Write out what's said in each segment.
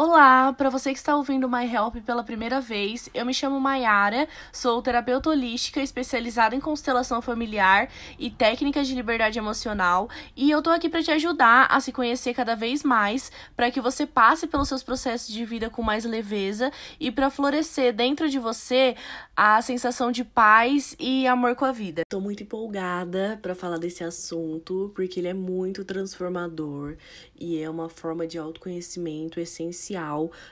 Olá, para você que está ouvindo My Help pela primeira vez, eu me chamo Mayara, sou terapeuta holística especializada em constelação familiar e técnicas de liberdade emocional, e eu tô aqui para te ajudar a se conhecer cada vez mais, para que você passe pelos seus processos de vida com mais leveza e para florescer dentro de você a sensação de paz e amor com a vida. Tô muito empolgada para falar desse assunto, porque ele é muito transformador e é uma forma de autoconhecimento essencial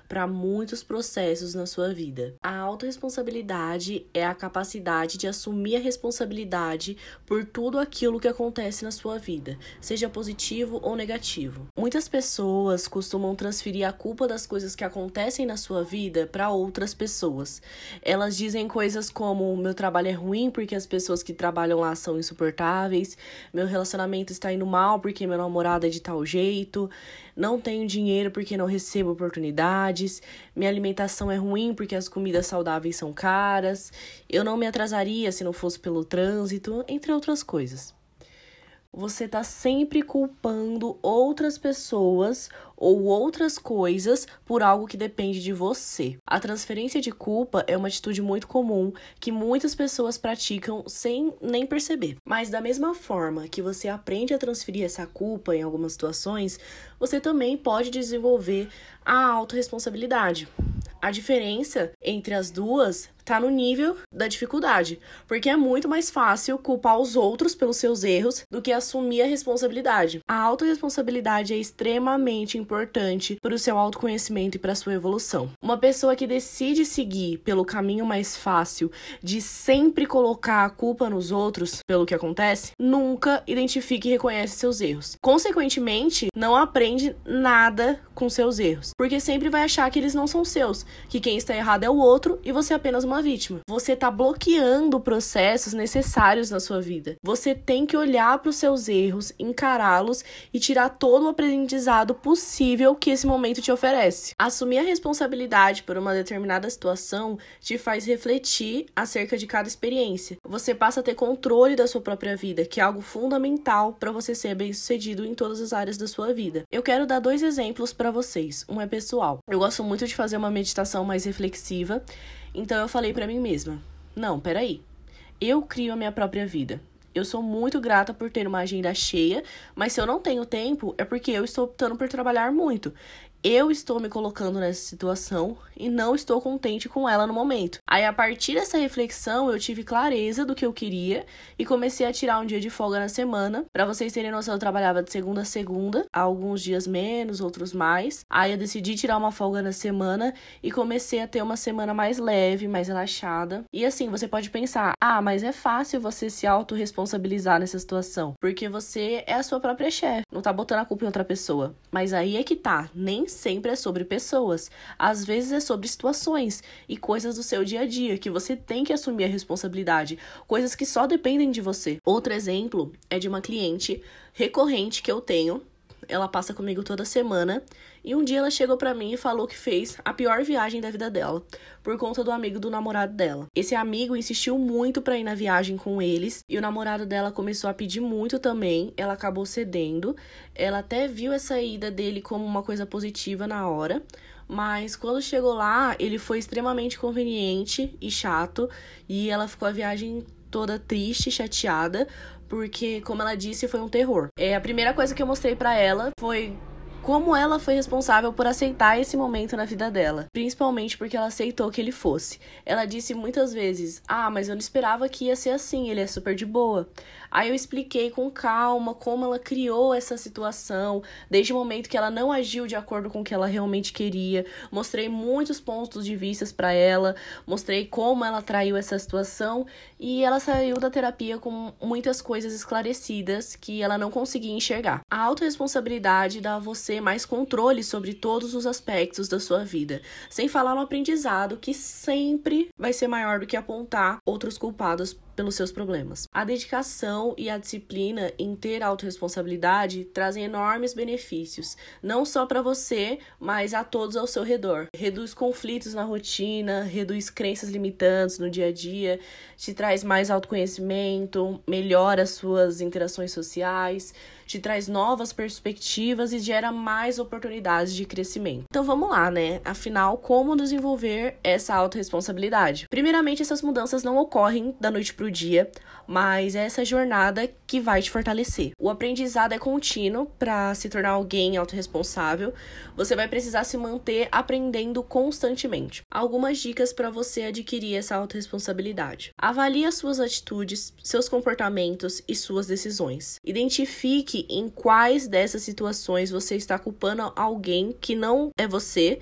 para muitos processos na sua vida. A autorresponsabilidade é a capacidade de assumir a responsabilidade por tudo aquilo que acontece na sua vida, seja positivo ou negativo. Muitas pessoas costumam transferir a culpa das coisas que acontecem na sua vida para outras pessoas. Elas dizem coisas como: meu trabalho é ruim porque as pessoas que trabalham lá são insuportáveis, meu relacionamento está indo mal porque meu namorado é de tal jeito não tenho dinheiro porque não recebo oportunidades, minha alimentação é ruim porque as comidas saudáveis são caras, eu não me atrasaria se não fosse pelo trânsito, entre outras coisas você está sempre culpando outras pessoas ou outras coisas por algo que depende de você. A transferência de culpa é uma atitude muito comum que muitas pessoas praticam sem nem perceber. Mas da mesma forma que você aprende a transferir essa culpa em algumas situações, você também pode desenvolver a autorresponsabilidade. A diferença entre as duas tá no nível da dificuldade, porque é muito mais fácil culpar os outros pelos seus erros do que assumir a responsabilidade. A autorresponsabilidade é extremamente importante para o seu autoconhecimento e para a sua evolução. Uma pessoa que decide seguir pelo caminho mais fácil de sempre colocar a culpa nos outros pelo que acontece, nunca identifica e reconhece seus erros. Consequentemente, não aprende nada com seus erros, porque sempre vai achar que eles não são seus, que quem está errado é o outro e você é apenas uma vítima. Você está bloqueando processos necessários na sua vida. Você tem que olhar para os seus erros, encará-los e tirar todo o aprendizado possível que esse momento te oferece. Assumir a responsabilidade por uma determinada situação te faz refletir acerca de cada experiência. Você passa a ter controle da sua própria vida, que é algo fundamental para você ser bem-sucedido em todas as áreas da sua vida. Eu quero dar dois exemplos para vocês. Um é pessoal. Eu gosto muito de fazer uma meditação mais reflexiva então eu falei para mim mesma: não, peraí. Eu crio a minha própria vida. Eu sou muito grata por ter uma agenda cheia, mas se eu não tenho tempo, é porque eu estou optando por trabalhar muito eu estou me colocando nessa situação e não estou contente com ela no momento. Aí, a partir dessa reflexão, eu tive clareza do que eu queria e comecei a tirar um dia de folga na semana. Para vocês terem noção, eu trabalhava de segunda a segunda, alguns dias menos, outros mais. Aí, eu decidi tirar uma folga na semana e comecei a ter uma semana mais leve, mais relaxada. E assim, você pode pensar: ah, mas é fácil você se autorresponsabilizar nessa situação, porque você é a sua própria chefe, não tá botando a culpa em outra pessoa. Mas aí é que tá, nem sempre é sobre pessoas. Às vezes é sobre situações e coisas do seu dia a dia que você tem que assumir a responsabilidade, coisas que só dependem de você. Outro exemplo é de uma cliente recorrente que eu tenho ela passa comigo toda semana. E um dia ela chegou para mim e falou que fez a pior viagem da vida dela, por conta do amigo do namorado dela. Esse amigo insistiu muito para ir na viagem com eles, e o namorado dela começou a pedir muito também. Ela acabou cedendo. Ela até viu essa ida dele como uma coisa positiva na hora, mas quando chegou lá, ele foi extremamente conveniente e chato, e ela ficou a viagem toda triste, chateada, porque, como ela disse, foi um terror. É, a primeira coisa que eu mostrei para ela foi como ela foi responsável por aceitar esse momento na vida dela, principalmente porque ela aceitou que ele fosse. Ela disse muitas vezes: "Ah, mas eu não esperava que ia ser assim, ele é super de boa". Aí eu expliquei com calma como ela criou essa situação, desde o momento que ela não agiu de acordo com o que ela realmente queria. Mostrei muitos pontos de vistas para ela, mostrei como ela traiu essa situação e ela saiu da terapia com muitas coisas esclarecidas que ela não conseguia enxergar. A autorresponsabilidade dá a você mais controle sobre todos os aspectos da sua vida, sem falar no aprendizado que sempre vai ser maior do que apontar outros culpados pelos seus problemas. A dedicação e a disciplina em ter autorresponsabilidade trazem enormes benefícios, não só para você, mas a todos ao seu redor. Reduz conflitos na rotina, reduz crenças limitantes no dia a dia, te traz mais autoconhecimento, melhora as suas interações sociais, te traz novas perspectivas e gera mais oportunidades de crescimento. Então vamos lá, né? Afinal, como desenvolver essa autorresponsabilidade? Primeiramente, essas mudanças não ocorrem da noite para o dia, mas é essa jornada que vai te fortalecer. O aprendizado é contínuo para se tornar alguém autorresponsável. Você vai precisar se manter aprendendo constantemente. Algumas dicas para você adquirir essa autorresponsabilidade. Avalie as suas atitudes, seus comportamentos e suas decisões. Identifique em quais dessas situações você está culpando alguém que não é você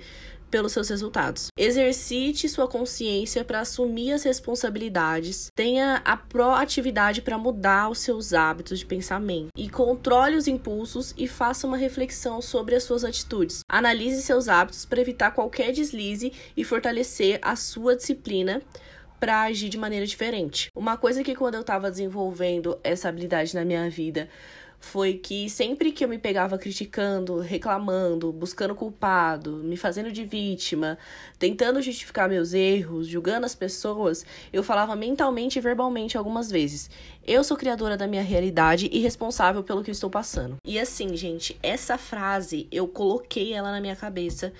pelos seus resultados. Exercite sua consciência para assumir as responsabilidades, tenha a proatividade para mudar os seus hábitos de pensamento e controle os impulsos e faça uma reflexão sobre as suas atitudes. Analise seus hábitos para evitar qualquer deslize e fortalecer a sua disciplina para agir de maneira diferente. Uma coisa que quando eu estava desenvolvendo essa habilidade na minha vida, foi que sempre que eu me pegava criticando, reclamando, buscando culpado, me fazendo de vítima, tentando justificar meus erros, julgando as pessoas, eu falava mentalmente e verbalmente algumas vezes: eu sou criadora da minha realidade e responsável pelo que eu estou passando. E assim, gente, essa frase eu coloquei ela na minha cabeça.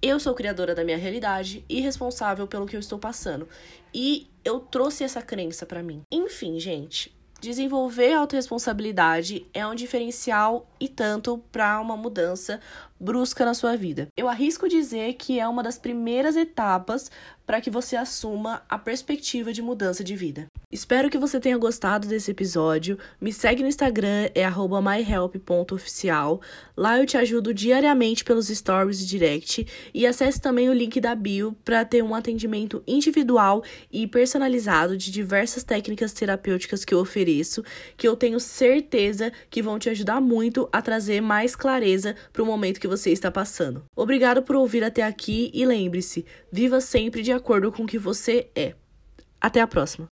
Eu sou criadora da minha realidade e responsável pelo que eu estou passando. E eu trouxe essa crença para mim. Enfim, gente, Desenvolver autorresponsabilidade é um diferencial e tanto para uma mudança brusca na sua vida. Eu arrisco dizer que é uma das primeiras etapas para que você assuma a perspectiva de mudança de vida. Espero que você tenha gostado desse episódio. Me segue no Instagram, é myhelp.oficial. Lá eu te ajudo diariamente pelos stories e direct. E acesse também o link da bio para ter um atendimento individual e personalizado de diversas técnicas terapêuticas que eu ofereço, que eu tenho certeza que vão te ajudar muito a trazer mais clareza para o momento que você está passando. Obrigado por ouvir até aqui e lembre-se, viva sempre de acordo com o que você é. Até a próxima!